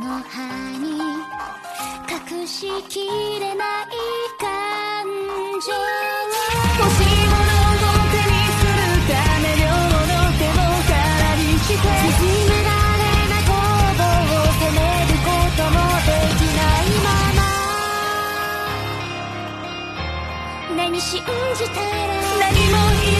の歯に隠しきれない感情欲しいものを手にするため両の手を空にして縮められない行動を責めることもできないまま何信じたら何も言え